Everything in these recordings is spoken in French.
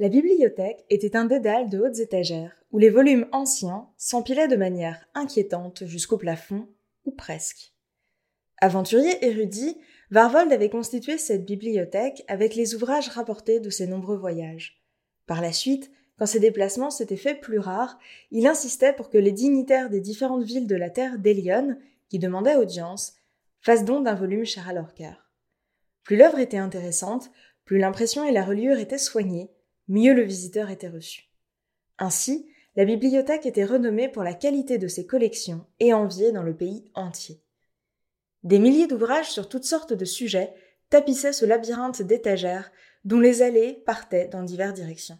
La bibliothèque était un dédale de hautes étagères où les volumes anciens s'empilaient de manière inquiétante jusqu'au plafond, ou presque. Aventurier érudit, Varvold avait constitué cette bibliothèque avec les ouvrages rapportés de ses nombreux voyages. Par la suite, quand ces déplacements s'étaient faits plus rares, il insistait pour que les dignitaires des différentes villes de la terre d'Elion, qui demandaient audience, fassent don d'un volume cher à leur cœur. Plus l'œuvre était intéressante, plus l'impression et la reliure étaient soignées, mieux le visiteur était reçu. Ainsi, la bibliothèque était renommée pour la qualité de ses collections et enviée dans le pays entier. Des milliers d'ouvrages sur toutes sortes de sujets tapissaient ce labyrinthe d'étagères dont les allées partaient dans diverses directions.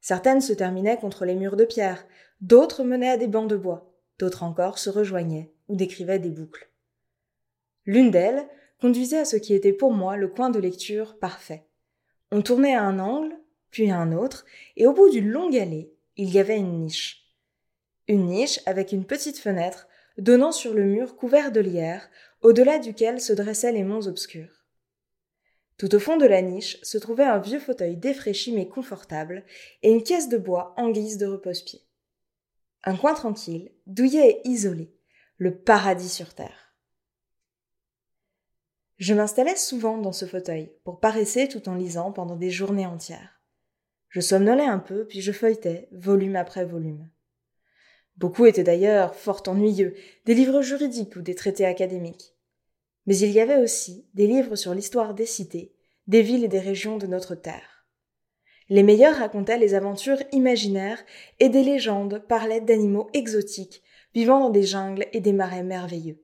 Certaines se terminaient contre les murs de pierre, d'autres menaient à des bancs de bois, d'autres encore se rejoignaient ou décrivaient des boucles. L'une d'elles conduisait à ce qui était pour moi le coin de lecture parfait. On tournait à un angle, puis un autre, et au bout d'une longue allée, il y avait une niche. Une niche avec une petite fenêtre donnant sur le mur couvert de lierre, au-delà duquel se dressaient les monts obscurs. Tout au fond de la niche se trouvait un vieux fauteuil défraîchi mais confortable, et une caisse de bois en guise de repose-pied. Un coin tranquille, douillet et isolé, le paradis sur terre. Je m'installais souvent dans ce fauteuil, pour paresser tout en lisant pendant des journées entières. Je somnolais un peu, puis je feuilletais, volume après volume. Beaucoup étaient d'ailleurs fort ennuyeux, des livres juridiques ou des traités académiques. Mais il y avait aussi des livres sur l'histoire des cités, des villes et des régions de notre terre. Les meilleurs racontaient les aventures imaginaires et des légendes parlaient d'animaux exotiques vivant dans des jungles et des marais merveilleux.